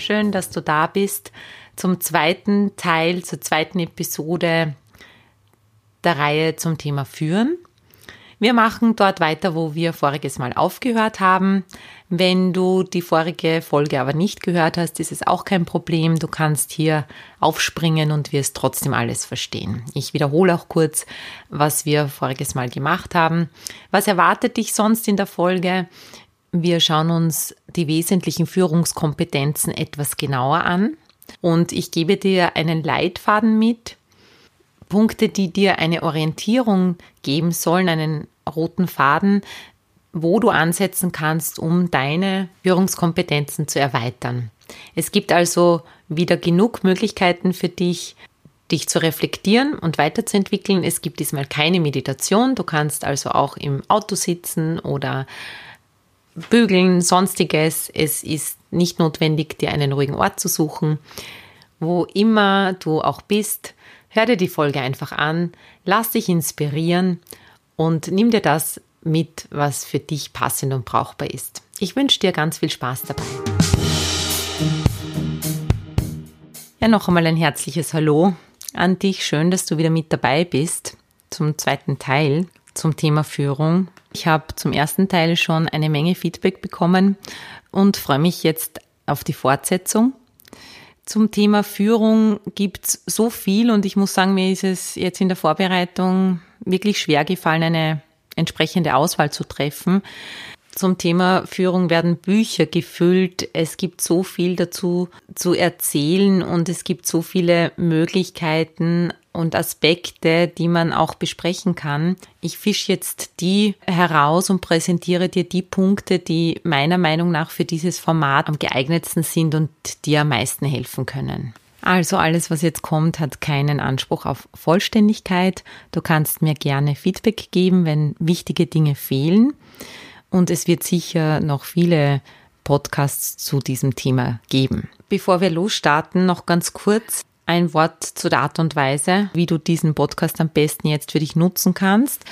Schön, dass du da bist zum zweiten Teil, zur zweiten Episode der Reihe zum Thema Führen. Wir machen dort weiter, wo wir voriges Mal aufgehört haben. Wenn du die vorige Folge aber nicht gehört hast, ist es auch kein Problem. Du kannst hier aufspringen und wirst trotzdem alles verstehen. Ich wiederhole auch kurz, was wir voriges Mal gemacht haben. Was erwartet dich sonst in der Folge? Wir schauen uns die wesentlichen Führungskompetenzen etwas genauer an und ich gebe dir einen Leitfaden mit, Punkte, die dir eine Orientierung geben sollen, einen roten Faden, wo du ansetzen kannst, um deine Führungskompetenzen zu erweitern. Es gibt also wieder genug Möglichkeiten für dich, dich zu reflektieren und weiterzuentwickeln. Es gibt diesmal keine Meditation. Du kannst also auch im Auto sitzen oder Bügeln, sonstiges. Es ist nicht notwendig, dir einen ruhigen Ort zu suchen. Wo immer du auch bist, hör dir die Folge einfach an, lass dich inspirieren und nimm dir das mit, was für dich passend und brauchbar ist. Ich wünsche dir ganz viel Spaß dabei. Ja, noch einmal ein herzliches Hallo an dich. Schön, dass du wieder mit dabei bist zum zweiten Teil zum Thema Führung. Ich habe zum ersten Teil schon eine Menge Feedback bekommen und freue mich jetzt auf die Fortsetzung. Zum Thema Führung gibt es so viel und ich muss sagen, mir ist es jetzt in der Vorbereitung wirklich schwer gefallen, eine entsprechende Auswahl zu treffen. Zum Thema Führung werden Bücher gefüllt. Es gibt so viel dazu zu erzählen und es gibt so viele Möglichkeiten und Aspekte, die man auch besprechen kann. Ich fische jetzt die heraus und präsentiere dir die Punkte, die meiner Meinung nach für dieses Format am geeignetsten sind und dir am meisten helfen können. Also alles, was jetzt kommt, hat keinen Anspruch auf Vollständigkeit. Du kannst mir gerne Feedback geben, wenn wichtige Dinge fehlen. Und es wird sicher noch viele Podcasts zu diesem Thema geben. Bevor wir losstarten, noch ganz kurz ein Wort zu der Art und Weise, wie du diesen Podcast am besten jetzt für dich nutzen kannst.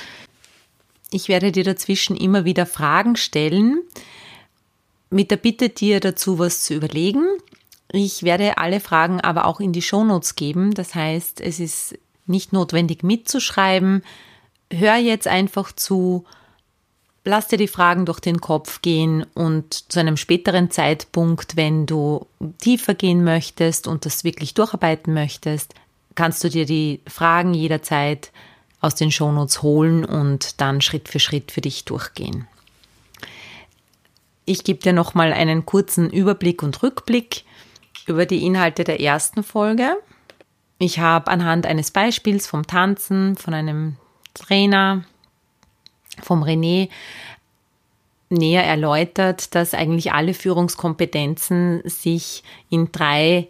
Ich werde dir dazwischen immer wieder Fragen stellen, mit der Bitte, dir dazu was zu überlegen. Ich werde alle Fragen aber auch in die Shownotes geben. Das heißt, es ist nicht notwendig mitzuschreiben. Hör jetzt einfach zu Lass dir die Fragen durch den Kopf gehen und zu einem späteren Zeitpunkt, wenn du tiefer gehen möchtest und das wirklich durcharbeiten möchtest, kannst du dir die Fragen jederzeit aus den Shownotes holen und dann Schritt für Schritt für dich durchgehen. Ich gebe dir nochmal einen kurzen Überblick und Rückblick über die Inhalte der ersten Folge. Ich habe anhand eines Beispiels vom Tanzen, von einem Trainer, vom René näher erläutert, dass eigentlich alle Führungskompetenzen sich in drei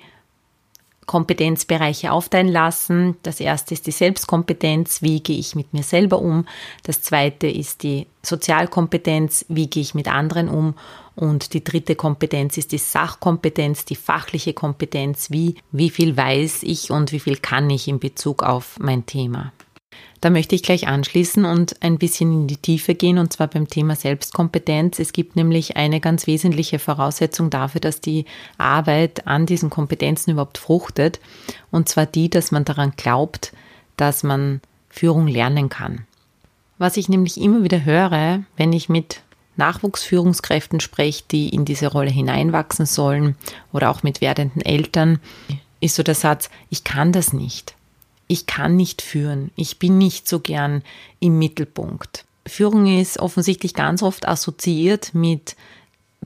Kompetenzbereiche aufteilen lassen. Das erste ist die Selbstkompetenz, wie gehe ich mit mir selber um. Das zweite ist die Sozialkompetenz, wie gehe ich mit anderen um. Und die dritte Kompetenz ist die Sachkompetenz, die fachliche Kompetenz, wie, wie viel weiß ich und wie viel kann ich in Bezug auf mein Thema. Da möchte ich gleich anschließen und ein bisschen in die Tiefe gehen, und zwar beim Thema Selbstkompetenz. Es gibt nämlich eine ganz wesentliche Voraussetzung dafür, dass die Arbeit an diesen Kompetenzen überhaupt fruchtet, und zwar die, dass man daran glaubt, dass man Führung lernen kann. Was ich nämlich immer wieder höre, wenn ich mit Nachwuchsführungskräften spreche, die in diese Rolle hineinwachsen sollen, oder auch mit werdenden Eltern, ist so der Satz, ich kann das nicht ich kann nicht führen, ich bin nicht so gern im Mittelpunkt. Führung ist offensichtlich ganz oft assoziiert mit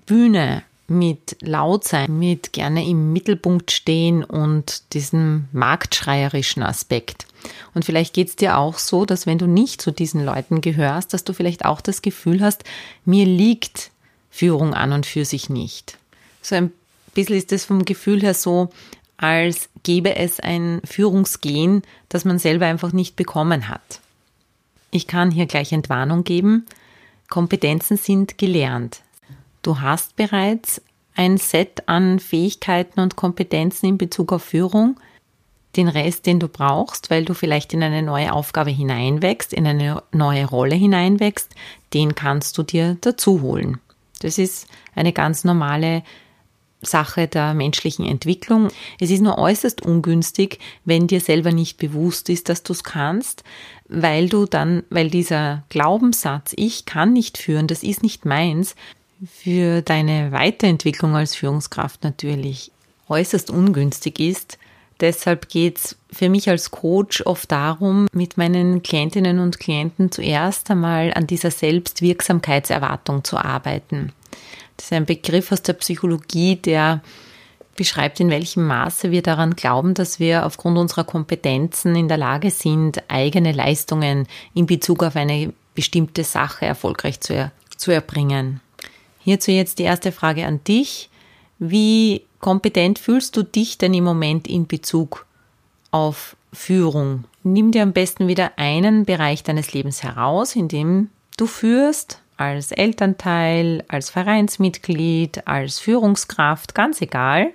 Bühne, mit laut sein, mit gerne im Mittelpunkt stehen und diesem marktschreierischen Aspekt. Und vielleicht geht es dir auch so, dass wenn du nicht zu diesen Leuten gehörst, dass du vielleicht auch das Gefühl hast, mir liegt Führung an und für sich nicht. So ein bisschen ist es vom Gefühl her so, als gäbe es ein Führungsgehen, das man selber einfach nicht bekommen hat. Ich kann hier gleich Entwarnung geben. Kompetenzen sind gelernt. Du hast bereits ein Set an Fähigkeiten und Kompetenzen in Bezug auf Führung, den Rest, den du brauchst, weil du vielleicht in eine neue Aufgabe hineinwächst, in eine neue Rolle hineinwächst, den kannst du dir dazu holen. Das ist eine ganz normale Sache der menschlichen Entwicklung. Es ist nur äußerst ungünstig, wenn dir selber nicht bewusst ist, dass du es kannst, weil du dann, weil dieser Glaubenssatz, ich kann nicht führen, das ist nicht meins, für deine Weiterentwicklung als Führungskraft natürlich äußerst ungünstig ist. Deshalb geht's für mich als Coach oft darum, mit meinen Klientinnen und Klienten zuerst einmal an dieser Selbstwirksamkeitserwartung zu arbeiten. Das ist ein Begriff aus der Psychologie, der beschreibt, in welchem Maße wir daran glauben, dass wir aufgrund unserer Kompetenzen in der Lage sind, eigene Leistungen in Bezug auf eine bestimmte Sache erfolgreich zu, er zu erbringen. Hierzu jetzt die erste Frage an dich. Wie kompetent fühlst du dich denn im Moment in Bezug auf Führung? Nimm dir am besten wieder einen Bereich deines Lebens heraus, in dem du führst, als Elternteil, als Vereinsmitglied, als Führungskraft, ganz egal.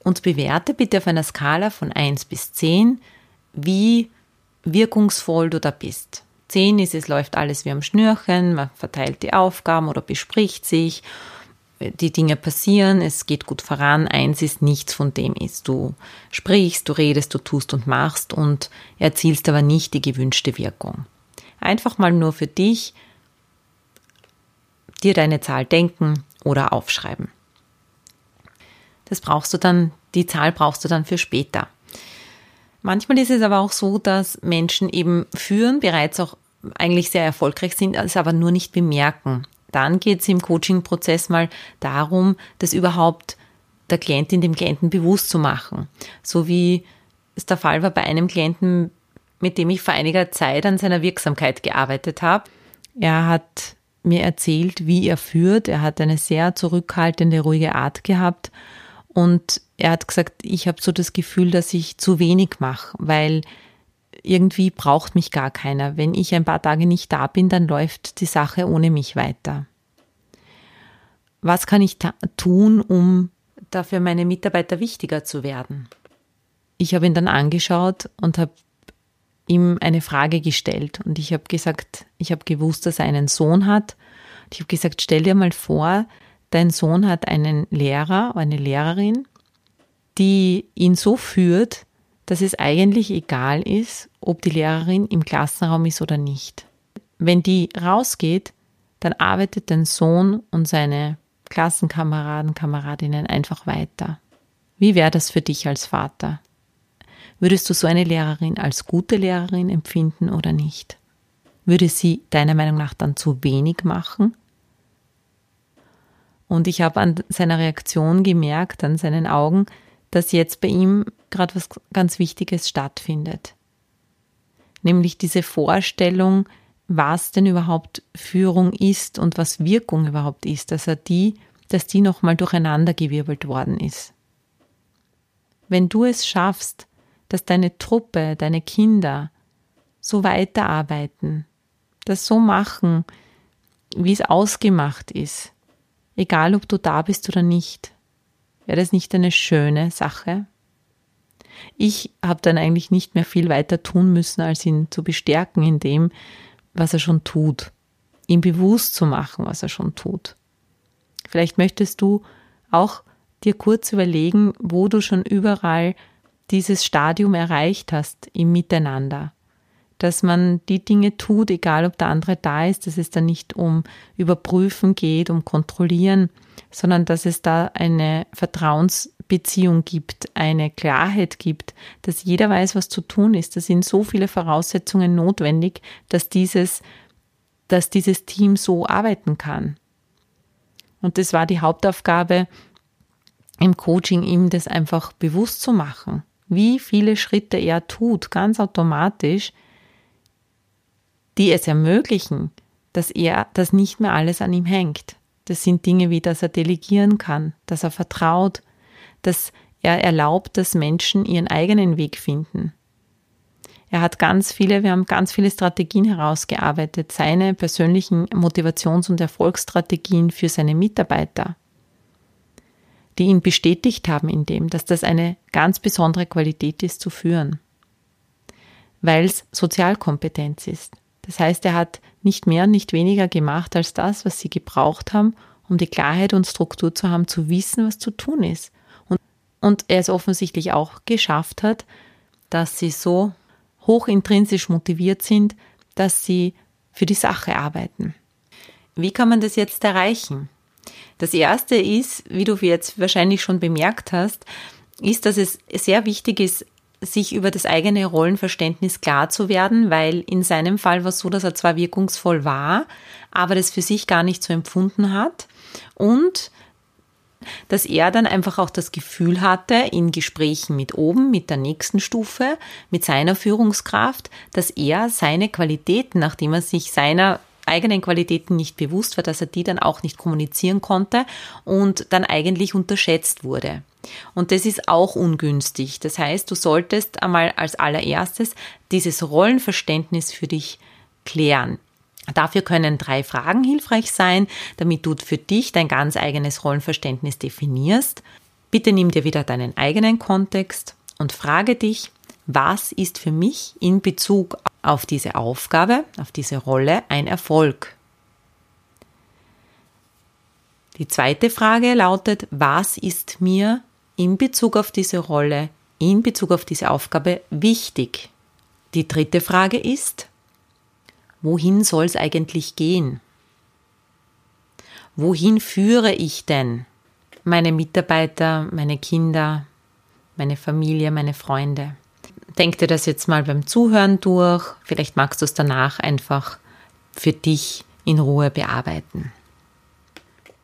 Und bewerte bitte auf einer Skala von 1 bis 10, wie wirkungsvoll du da bist. 10 ist, es läuft alles wie am Schnürchen, man verteilt die Aufgaben oder bespricht sich, die Dinge passieren, es geht gut voran. Eins ist, nichts von dem ist. Du sprichst, du redest, du tust und machst und erzielst aber nicht die gewünschte Wirkung. Einfach mal nur für dich dir deine Zahl denken oder aufschreiben. Das brauchst du dann, die Zahl brauchst du dann für später. Manchmal ist es aber auch so, dass Menschen eben führen, bereits auch eigentlich sehr erfolgreich sind, es aber nur nicht bemerken. Dann geht es im Coaching-Prozess mal darum, das überhaupt der Klientin, dem Klienten bewusst zu machen. So wie es der Fall war bei einem Klienten, mit dem ich vor einiger Zeit an seiner Wirksamkeit gearbeitet habe. Er hat mir erzählt, wie er führt. Er hat eine sehr zurückhaltende, ruhige Art gehabt und er hat gesagt, ich habe so das Gefühl, dass ich zu wenig mache, weil irgendwie braucht mich gar keiner. Wenn ich ein paar Tage nicht da bin, dann läuft die Sache ohne mich weiter. Was kann ich tun, um dafür meine Mitarbeiter wichtiger zu werden? Ich habe ihn dann angeschaut und habe ihm eine Frage gestellt und ich habe gesagt, ich habe gewusst, dass er einen Sohn hat. Ich habe gesagt, stell dir mal vor, dein Sohn hat einen Lehrer, eine Lehrerin, die ihn so führt, dass es eigentlich egal ist, ob die Lehrerin im Klassenraum ist oder nicht. Wenn die rausgeht, dann arbeitet dein Sohn und seine Klassenkameraden, Kameradinnen einfach weiter. Wie wäre das für dich als Vater? Würdest du so eine Lehrerin als gute Lehrerin empfinden oder nicht? Würde sie deiner Meinung nach dann zu wenig machen? Und ich habe an seiner Reaktion gemerkt, an seinen Augen, dass jetzt bei ihm gerade was ganz Wichtiges stattfindet. Nämlich diese Vorstellung, was denn überhaupt Führung ist und was Wirkung überhaupt ist, dass er die, dass die nochmal durcheinandergewirbelt worden ist. Wenn du es schaffst, dass deine Truppe, deine Kinder so weiterarbeiten, das so machen, wie es ausgemacht ist, egal ob du da bist oder nicht. Wäre das nicht eine schöne Sache? Ich habe dann eigentlich nicht mehr viel weiter tun müssen, als ihn zu bestärken in dem, was er schon tut, ihm bewusst zu machen, was er schon tut. Vielleicht möchtest du auch dir kurz überlegen, wo du schon überall dieses Stadium erreicht hast im Miteinander dass man die Dinge tut, egal ob der andere da ist, dass es da nicht um Überprüfen geht, um Kontrollieren, sondern dass es da eine Vertrauensbeziehung gibt, eine Klarheit gibt, dass jeder weiß, was zu tun ist. Da sind so viele Voraussetzungen notwendig, dass dieses, dass dieses Team so arbeiten kann. Und das war die Hauptaufgabe im Coaching, ihm das einfach bewusst zu machen, wie viele Schritte er tut, ganz automatisch, die es ermöglichen, dass er, dass nicht mehr alles an ihm hängt. Das sind Dinge wie, dass er delegieren kann, dass er vertraut, dass er erlaubt, dass Menschen ihren eigenen Weg finden. Er hat ganz viele, wir haben ganz viele Strategien herausgearbeitet, seine persönlichen Motivations- und Erfolgsstrategien für seine Mitarbeiter, die ihn bestätigt haben in dem, dass das eine ganz besondere Qualität ist zu führen, weil es Sozialkompetenz ist. Das heißt, er hat nicht mehr nicht weniger gemacht als das, was sie gebraucht haben, um die Klarheit und Struktur zu haben, zu wissen, was zu tun ist. Und, und er es offensichtlich auch geschafft hat, dass sie so hoch intrinsisch motiviert sind, dass sie für die Sache arbeiten. Wie kann man das jetzt erreichen? Das erste ist, wie du jetzt wahrscheinlich schon bemerkt hast, ist, dass es sehr wichtig ist, sich über das eigene Rollenverständnis klar zu werden, weil in seinem Fall war es so, dass er zwar wirkungsvoll war, aber das für sich gar nicht so empfunden hat. Und dass er dann einfach auch das Gefühl hatte, in Gesprächen mit oben, mit der nächsten Stufe, mit seiner Führungskraft, dass er seine Qualitäten, nachdem er sich seiner eigenen Qualitäten nicht bewusst war, dass er die dann auch nicht kommunizieren konnte und dann eigentlich unterschätzt wurde. Und das ist auch ungünstig. Das heißt, du solltest einmal als allererstes dieses Rollenverständnis für dich klären. Dafür können drei Fragen hilfreich sein, damit du für dich dein ganz eigenes Rollenverständnis definierst. Bitte nimm dir wieder deinen eigenen Kontext und frage dich, was ist für mich in Bezug auf diese Aufgabe, auf diese Rolle ein Erfolg? Die zweite Frage lautet, was ist mir in Bezug auf diese Rolle, in Bezug auf diese Aufgabe wichtig? Die dritte Frage ist, wohin soll es eigentlich gehen? Wohin führe ich denn meine Mitarbeiter, meine Kinder, meine Familie, meine Freunde? Denk dir das jetzt mal beim Zuhören durch. Vielleicht magst du es danach einfach für dich in Ruhe bearbeiten.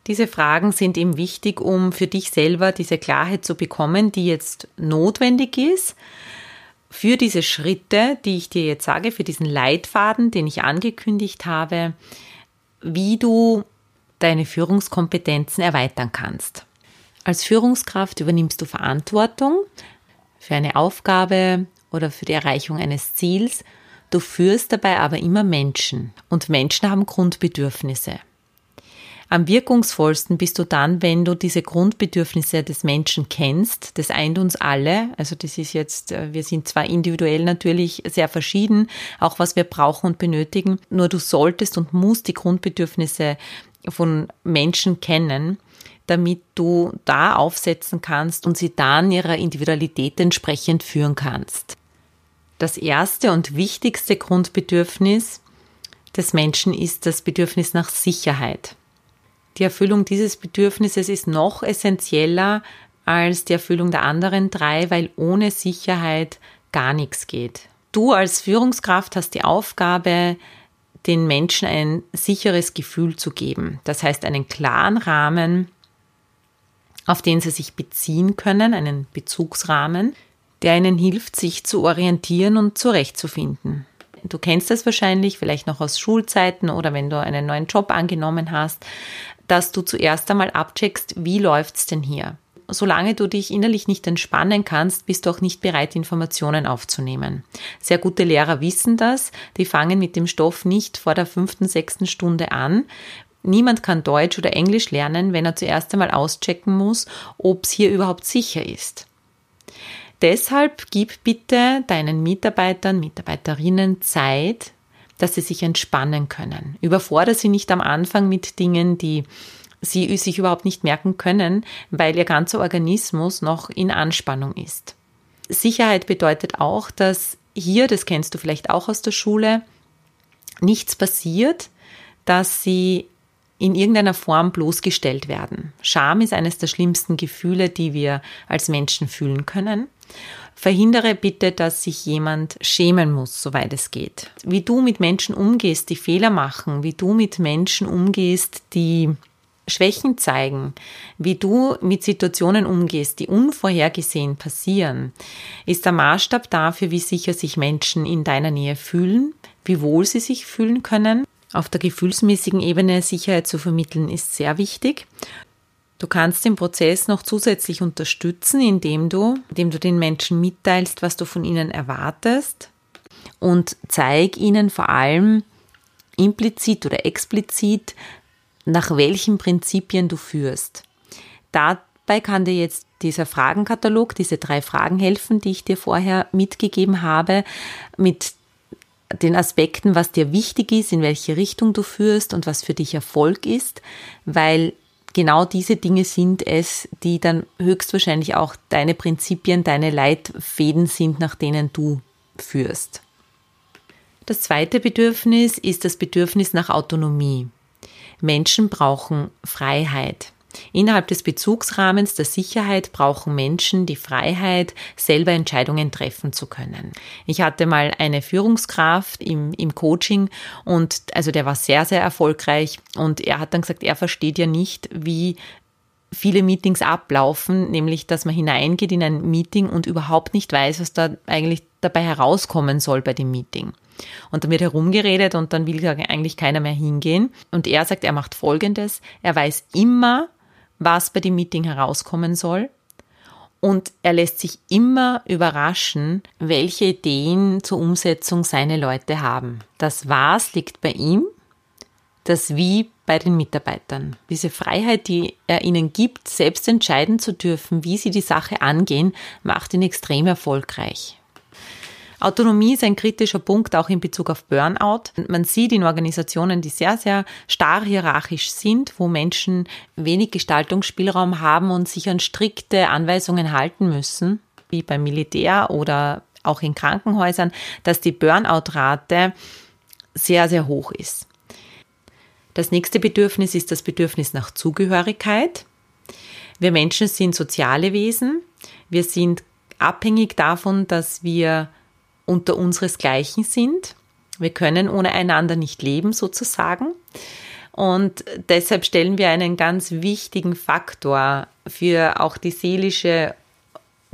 Diese Fragen sind eben wichtig, um für dich selber diese Klarheit zu bekommen, die jetzt notwendig ist, für diese Schritte, die ich dir jetzt sage, für diesen Leitfaden, den ich angekündigt habe, wie du deine Führungskompetenzen erweitern kannst. Als Führungskraft übernimmst du Verantwortung für eine Aufgabe oder für die Erreichung eines Ziels. Du führst dabei aber immer Menschen und Menschen haben Grundbedürfnisse. Am wirkungsvollsten bist du dann, wenn du diese Grundbedürfnisse des Menschen kennst. Das eint uns alle. Also das ist jetzt, äh, wir sind zwar individuell natürlich sehr verschieden, auch was wir brauchen und benötigen. Nur du solltest und musst die Grundbedürfnisse von Menschen kennen, damit du da aufsetzen kannst und sie dann ihrer Individualität entsprechend führen kannst. Das erste und wichtigste Grundbedürfnis des Menschen ist das Bedürfnis nach Sicherheit. Die Erfüllung dieses Bedürfnisses ist noch essentieller als die Erfüllung der anderen drei, weil ohne Sicherheit gar nichts geht. Du als Führungskraft hast die Aufgabe, den Menschen ein sicheres Gefühl zu geben. Das heißt, einen klaren Rahmen, auf den sie sich beziehen können, einen Bezugsrahmen, der ihnen hilft, sich zu orientieren und zurechtzufinden. Du kennst das wahrscheinlich, vielleicht noch aus Schulzeiten oder wenn du einen neuen Job angenommen hast dass du zuerst einmal abcheckst, wie läuft's denn hier? Solange du dich innerlich nicht entspannen kannst, bist du auch nicht bereit, Informationen aufzunehmen. Sehr gute Lehrer wissen das. Die fangen mit dem Stoff nicht vor der fünften, sechsten Stunde an. Niemand kann Deutsch oder Englisch lernen, wenn er zuerst einmal auschecken muss, ob es hier überhaupt sicher ist. Deshalb gib bitte deinen Mitarbeitern, Mitarbeiterinnen Zeit, dass sie sich entspannen können. Überfordere sie nicht am Anfang mit Dingen, die sie sich überhaupt nicht merken können, weil ihr ganzer Organismus noch in Anspannung ist. Sicherheit bedeutet auch, dass hier, das kennst du vielleicht auch aus der Schule, nichts passiert, dass sie in irgendeiner Form bloßgestellt werden. Scham ist eines der schlimmsten Gefühle, die wir als Menschen fühlen können. Verhindere bitte, dass sich jemand schämen muss, soweit es geht. Wie du mit Menschen umgehst, die Fehler machen, wie du mit Menschen umgehst, die Schwächen zeigen, wie du mit Situationen umgehst, die unvorhergesehen passieren, ist der Maßstab dafür, wie sicher sich Menschen in deiner Nähe fühlen, wie wohl sie sich fühlen können. Auf der gefühlsmäßigen Ebene Sicherheit zu vermitteln ist sehr wichtig. Du kannst den Prozess noch zusätzlich unterstützen, indem du, indem du den Menschen mitteilst, was du von ihnen erwartest und zeig ihnen vor allem implizit oder explizit, nach welchen Prinzipien du führst. Dabei kann dir jetzt dieser Fragenkatalog, diese drei Fragen helfen, die ich dir vorher mitgegeben habe, mit den Aspekten, was dir wichtig ist, in welche Richtung du führst und was für dich Erfolg ist, weil genau diese Dinge sind es, die dann höchstwahrscheinlich auch deine Prinzipien, deine Leitfäden sind, nach denen du führst. Das zweite Bedürfnis ist das Bedürfnis nach Autonomie. Menschen brauchen Freiheit. Innerhalb des Bezugsrahmens der Sicherheit brauchen Menschen die Freiheit, selber Entscheidungen treffen zu können. Ich hatte mal eine Führungskraft im, im Coaching und also der war sehr, sehr erfolgreich und er hat dann gesagt, er versteht ja nicht, wie viele Meetings ablaufen, nämlich dass man hineingeht in ein Meeting und überhaupt nicht weiß, was da eigentlich dabei herauskommen soll bei dem Meeting. Und dann wird herumgeredet und dann will eigentlich keiner mehr hingehen. Und er sagt, er macht Folgendes. Er weiß immer, was bei dem Meeting herauskommen soll. Und er lässt sich immer überraschen, welche Ideen zur Umsetzung seine Leute haben. Das Was liegt bei ihm, das Wie bei den Mitarbeitern. Diese Freiheit, die er ihnen gibt, selbst entscheiden zu dürfen, wie sie die Sache angehen, macht ihn extrem erfolgreich. Autonomie ist ein kritischer Punkt auch in Bezug auf Burnout. Man sieht in Organisationen, die sehr, sehr starr hierarchisch sind, wo Menschen wenig Gestaltungsspielraum haben und sich an strikte Anweisungen halten müssen, wie beim Militär oder auch in Krankenhäusern, dass die Burnout-Rate sehr, sehr hoch ist. Das nächste Bedürfnis ist das Bedürfnis nach Zugehörigkeit. Wir Menschen sind soziale Wesen. Wir sind abhängig davon, dass wir unter unseresgleichen sind. Wir können ohne einander nicht leben sozusagen. Und deshalb stellen wir einen ganz wichtigen Faktor für auch die seelische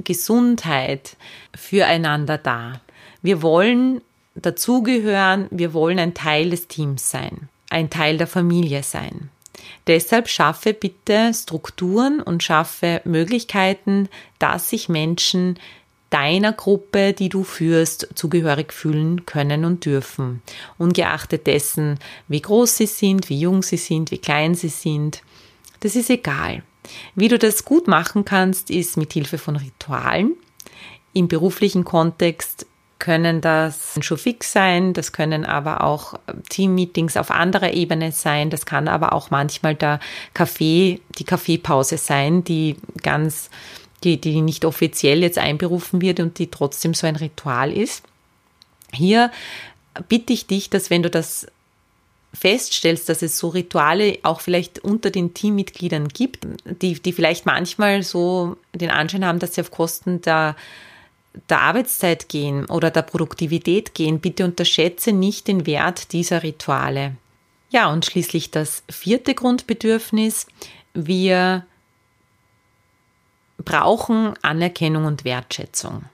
Gesundheit füreinander dar. Wir wollen dazugehören, wir wollen ein Teil des Teams sein, ein Teil der Familie sein. Deshalb schaffe bitte Strukturen und schaffe Möglichkeiten, dass sich Menschen deiner Gruppe, die du führst, zugehörig fühlen können und dürfen. Ungeachtet dessen, wie groß sie sind, wie jung sie sind, wie klein sie sind. Das ist egal. Wie du das gut machen kannst, ist mit Hilfe von Ritualen. Im beruflichen Kontext können das schon fix sein, das können aber auch Teammeetings auf anderer Ebene sein, das kann aber auch manchmal der Kaffee, die Kaffeepause sein, die ganz die, die nicht offiziell jetzt einberufen wird und die trotzdem so ein Ritual ist. Hier bitte ich dich, dass wenn du das feststellst, dass es so Rituale auch vielleicht unter den Teammitgliedern gibt, die, die vielleicht manchmal so den Anschein haben, dass sie auf Kosten der, der Arbeitszeit gehen oder der Produktivität gehen, bitte unterschätze nicht den Wert dieser Rituale. Ja, und schließlich das vierte Grundbedürfnis. Wir brauchen Anerkennung und Wertschätzung.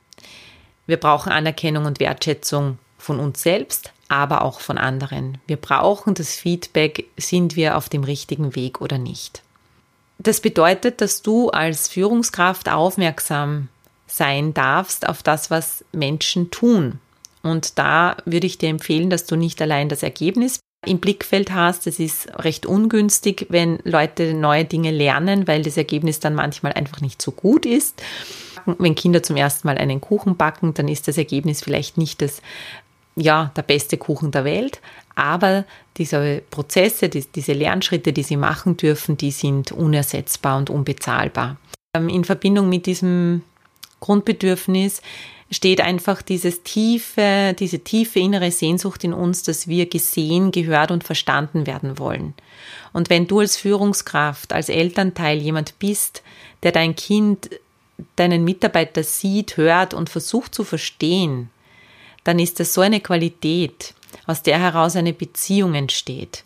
Wir brauchen Anerkennung und Wertschätzung von uns selbst, aber auch von anderen. Wir brauchen das Feedback, sind wir auf dem richtigen Weg oder nicht. Das bedeutet, dass du als Führungskraft aufmerksam sein darfst auf das, was Menschen tun. Und da würde ich dir empfehlen, dass du nicht allein das Ergebnis im Blickfeld hast. Es ist recht ungünstig, wenn Leute neue Dinge lernen, weil das Ergebnis dann manchmal einfach nicht so gut ist. Wenn Kinder zum ersten Mal einen Kuchen backen, dann ist das Ergebnis vielleicht nicht das, ja, der beste Kuchen der Welt. Aber diese Prozesse, diese Lernschritte, die sie machen dürfen, die sind unersetzbar und unbezahlbar. Ähm, in Verbindung mit diesem Grundbedürfnis steht einfach dieses tiefe, diese tiefe innere Sehnsucht in uns, dass wir gesehen, gehört und verstanden werden wollen. Und wenn du als Führungskraft, als Elternteil jemand bist, der dein Kind, deinen Mitarbeiter sieht, hört und versucht zu verstehen, dann ist das so eine Qualität, aus der heraus eine Beziehung entsteht.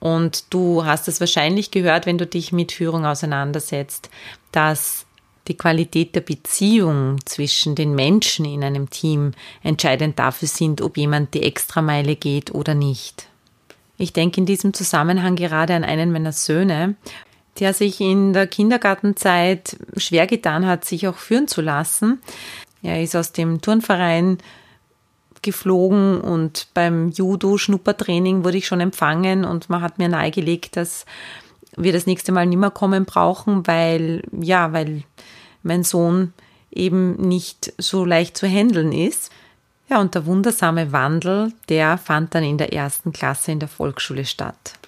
Und du hast es wahrscheinlich gehört, wenn du dich mit Führung auseinandersetzt, dass die Qualität der Beziehung zwischen den Menschen in einem Team entscheidend dafür sind, ob jemand die Extrameile geht oder nicht. Ich denke in diesem Zusammenhang gerade an einen meiner Söhne. der sich in der Kindergartenzeit schwer getan hat, sich auch führen zu lassen. Er ist aus dem Turnverein geflogen und beim Judo-Schnuppertraining wurde ich schon empfangen und man hat mir nahegelegt, dass wir das nächste Mal nimmer kommen brauchen, weil, ja, weil mein Sohn eben nicht so leicht zu handeln ist. Ja, und der wundersame Wandel, der fand dann in der ersten Klasse in der Volksschule statt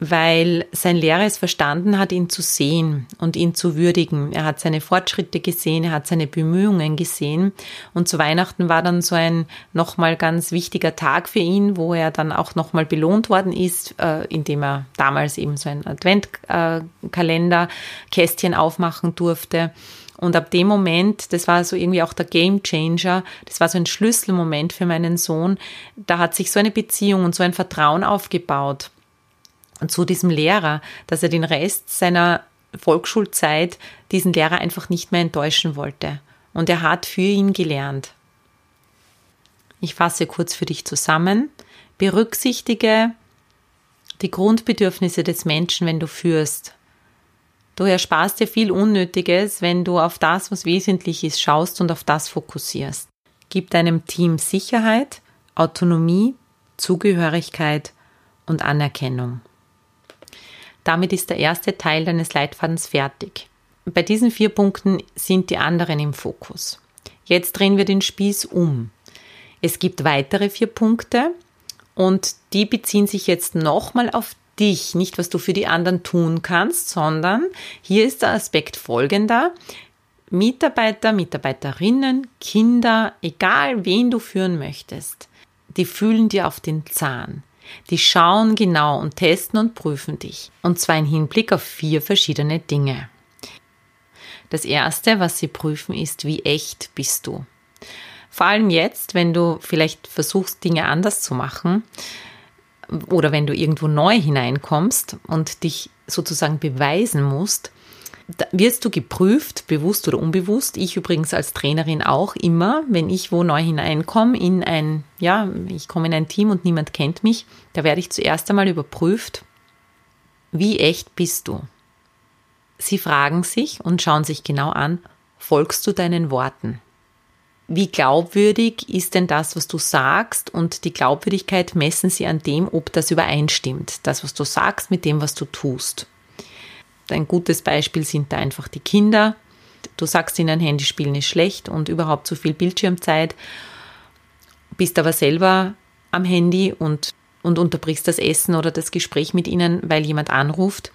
weil sein Lehrer es verstanden hat, ihn zu sehen und ihn zu würdigen. Er hat seine Fortschritte gesehen, er hat seine Bemühungen gesehen und zu Weihnachten war dann so ein nochmal ganz wichtiger Tag für ihn, wo er dann auch nochmal belohnt worden ist, äh, indem er damals eben so ein Adventkalender Kästchen aufmachen durfte. Und ab dem Moment, das war so irgendwie auch der Game Changer, das war so ein Schlüsselmoment für meinen Sohn, da hat sich so eine Beziehung und so ein Vertrauen aufgebaut zu diesem Lehrer, dass er den Rest seiner Volksschulzeit diesen Lehrer einfach nicht mehr enttäuschen wollte. Und er hat für ihn gelernt. Ich fasse kurz für dich zusammen. Berücksichtige die Grundbedürfnisse des Menschen, wenn du führst. Du ersparst dir viel Unnötiges, wenn du auf das, was wesentlich ist, schaust und auf das fokussierst. Gib deinem Team Sicherheit, Autonomie, Zugehörigkeit und Anerkennung. Damit ist der erste Teil deines Leitfadens fertig. Bei diesen vier Punkten sind die anderen im Fokus. Jetzt drehen wir den Spieß um. Es gibt weitere vier Punkte und die beziehen sich jetzt nochmal auf dich, nicht was du für die anderen tun kannst, sondern hier ist der Aspekt folgender. Mitarbeiter, Mitarbeiterinnen, Kinder, egal wen du führen möchtest, die fühlen dir auf den Zahn. Die schauen genau und testen und prüfen dich. Und zwar im Hinblick auf vier verschiedene Dinge. Das erste, was sie prüfen, ist, wie echt bist du. Vor allem jetzt, wenn du vielleicht versuchst, Dinge anders zu machen oder wenn du irgendwo neu hineinkommst und dich sozusagen beweisen musst, wirst du geprüft, bewusst oder unbewusst. Ich übrigens als Trainerin auch immer, wenn ich wo neu hineinkomme in ein, ja, ich komme in ein Team und niemand kennt mich, da werde ich zuerst einmal überprüft, wie echt bist du? Sie fragen sich und schauen sich genau an, folgst du deinen Worten? Wie glaubwürdig ist denn das, was du sagst? Und die Glaubwürdigkeit messen sie an dem, ob das übereinstimmt. Das, was du sagst, mit dem, was du tust. Ein gutes Beispiel sind da einfach die Kinder. Du sagst ihnen, Handyspielen ist schlecht und überhaupt zu viel Bildschirmzeit, bist aber selber am Handy und, und unterbrichst das Essen oder das Gespräch mit ihnen, weil jemand anruft,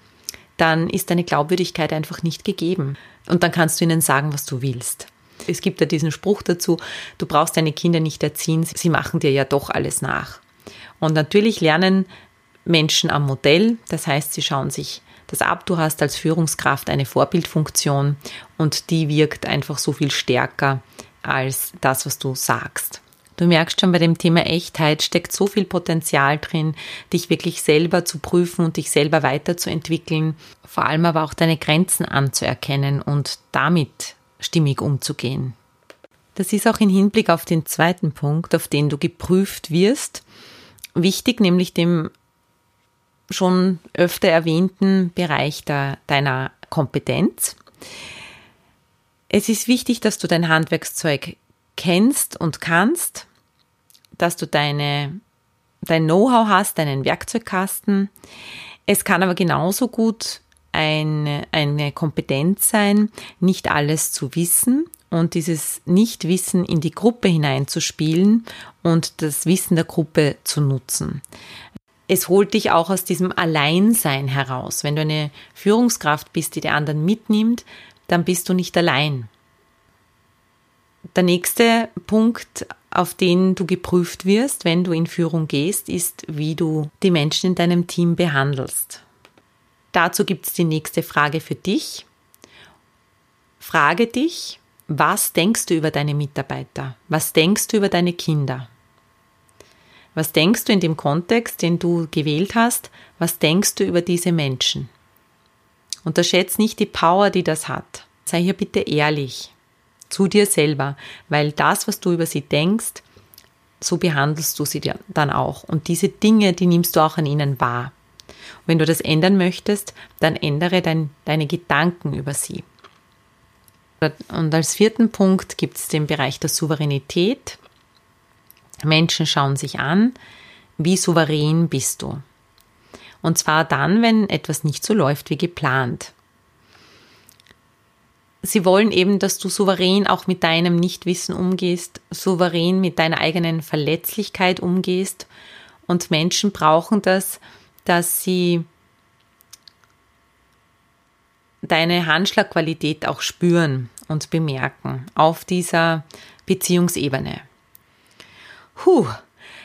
dann ist deine Glaubwürdigkeit einfach nicht gegeben. Und dann kannst du ihnen sagen, was du willst. Es gibt ja diesen Spruch dazu, du brauchst deine Kinder nicht erziehen, sie machen dir ja doch alles nach. Und natürlich lernen Menschen am Modell, das heißt, sie schauen sich das ab. Du hast als Führungskraft eine Vorbildfunktion und die wirkt einfach so viel stärker als das, was du sagst. Du merkst schon, bei dem Thema Echtheit steckt so viel Potenzial drin, dich wirklich selber zu prüfen und dich selber weiterzuentwickeln, vor allem aber auch deine Grenzen anzuerkennen und damit stimmig umzugehen. Das ist auch im Hinblick auf den zweiten Punkt, auf den du geprüft wirst, wichtig, nämlich dem schon öfter erwähnten Bereich der, deiner Kompetenz. Es ist wichtig, dass du dein Handwerkszeug kennst und kannst, dass du deine, dein Know-how hast, deinen Werkzeugkasten. Es kann aber genauso gut eine, eine Kompetenz sein, nicht alles zu wissen und dieses Nichtwissen in die Gruppe hineinzuspielen und das Wissen der Gruppe zu nutzen es holt dich auch aus diesem Alleinsein heraus. Wenn du eine Führungskraft bist, die die anderen mitnimmt, dann bist du nicht allein. Der nächste Punkt, auf den du geprüft wirst, wenn du in Führung gehst, ist, wie du die Menschen in deinem Team behandelst. Dazu gibt es die nächste Frage für dich. Frage dich, was denkst du über deine Mitarbeiter? Was denkst du über deine Kinder? Was denkst du in dem Kontext, den du gewählt hast? Was denkst du über diese Menschen? Unterschätze nicht die Power, die das hat. Sei hier bitte ehrlich zu dir selber, weil das, was du über sie denkst, so behandelst du sie dann auch. Und diese Dinge, die nimmst du auch an ihnen wahr. wenn du das ändern möchtest, dann ändere dein, deine Gedanken über sie. Und als vierten Punkt gibt es den Bereich der Souveränität. Menschen schauen sich an, wie souverän bist du. Und zwar dann, wenn etwas nicht so läuft wie geplant. Sie wollen eben, dass du souverän auch mit deinem Nichtwissen umgehst, souverän mit deiner eigenen Verletzlichkeit umgehst. Und Menschen brauchen das, dass sie deine Handschlagqualität auch spüren und bemerken auf dieser Beziehungsebene. Huh,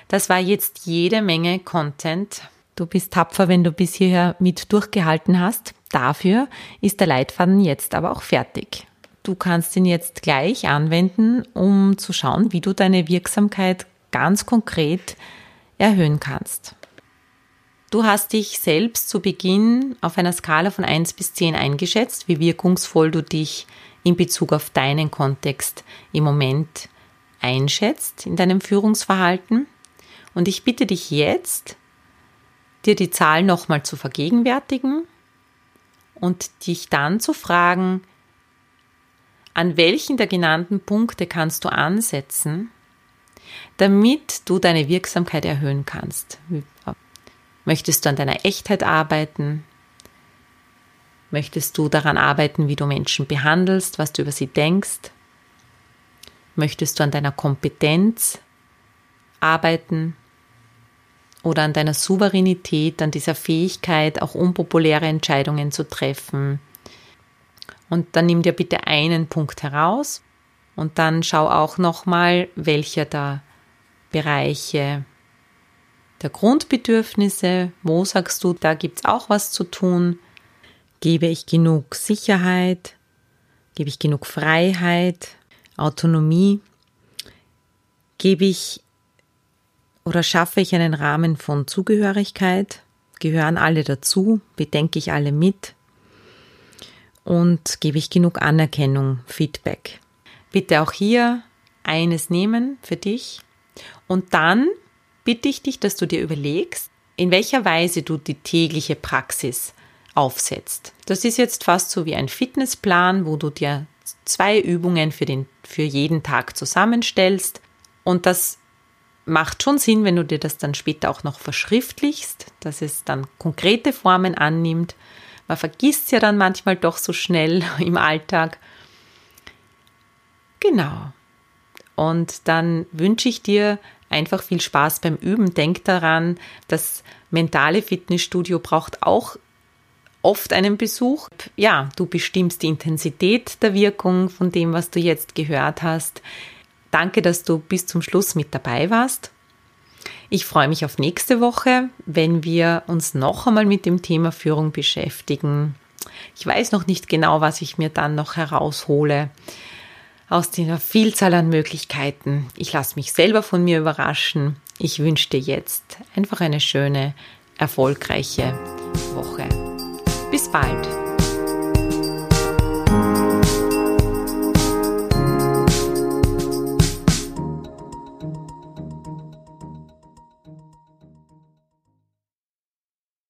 das war jetzt jede Menge Content. Du bist tapfer, wenn du bis hierher mit durchgehalten hast. Dafür ist der Leitfaden jetzt aber auch fertig. Du kannst ihn jetzt gleich anwenden, um zu schauen, wie du deine Wirksamkeit ganz konkret erhöhen kannst. Du hast dich selbst zu Beginn auf einer Skala von 1 bis 10 eingeschätzt, wie wirkungsvoll du dich in Bezug auf deinen Kontext im Moment einschätzt in deinem Führungsverhalten. Und ich bitte dich jetzt, dir die Zahl nochmal zu vergegenwärtigen und dich dann zu fragen, an welchen der genannten Punkte kannst du ansetzen, damit du deine Wirksamkeit erhöhen kannst. Möchtest du an deiner Echtheit arbeiten? Möchtest du daran arbeiten, wie du Menschen behandelst, was du über sie denkst? Möchtest du an deiner Kompetenz arbeiten oder an deiner Souveränität, an dieser Fähigkeit, auch unpopuläre Entscheidungen zu treffen? Und dann nimm dir bitte einen Punkt heraus und dann schau auch nochmal, welcher der Bereiche der Grundbedürfnisse, wo sagst du, da gibt es auch was zu tun, Gebe ich genug Sicherheit? Gebe ich genug Freiheit, Autonomie? Gebe ich oder schaffe ich einen Rahmen von Zugehörigkeit? Gehören alle dazu? Bedenke ich alle mit? Und gebe ich genug Anerkennung, Feedback? Bitte auch hier eines nehmen für dich und dann bitte ich dich, dass du dir überlegst, in welcher Weise du die tägliche Praxis aufsetzt. Das ist jetzt fast so wie ein Fitnessplan, wo du dir zwei Übungen für, den, für jeden Tag zusammenstellst. Und das macht schon Sinn, wenn du dir das dann später auch noch verschriftlichst, dass es dann konkrete Formen annimmt. Man vergisst ja dann manchmal doch so schnell im Alltag. Genau. Und dann wünsche ich dir einfach viel Spaß beim Üben. Denk daran, das mentale Fitnessstudio braucht auch oft einen Besuch. Ja, du bestimmst die Intensität der Wirkung von dem, was du jetzt gehört hast. Danke, dass du bis zum Schluss mit dabei warst. Ich freue mich auf nächste Woche, wenn wir uns noch einmal mit dem Thema Führung beschäftigen. Ich weiß noch nicht genau, was ich mir dann noch heraushole aus dieser Vielzahl an Möglichkeiten. Ich lasse mich selber von mir überraschen. Ich wünsche dir jetzt einfach eine schöne, erfolgreiche Woche. Bis bald!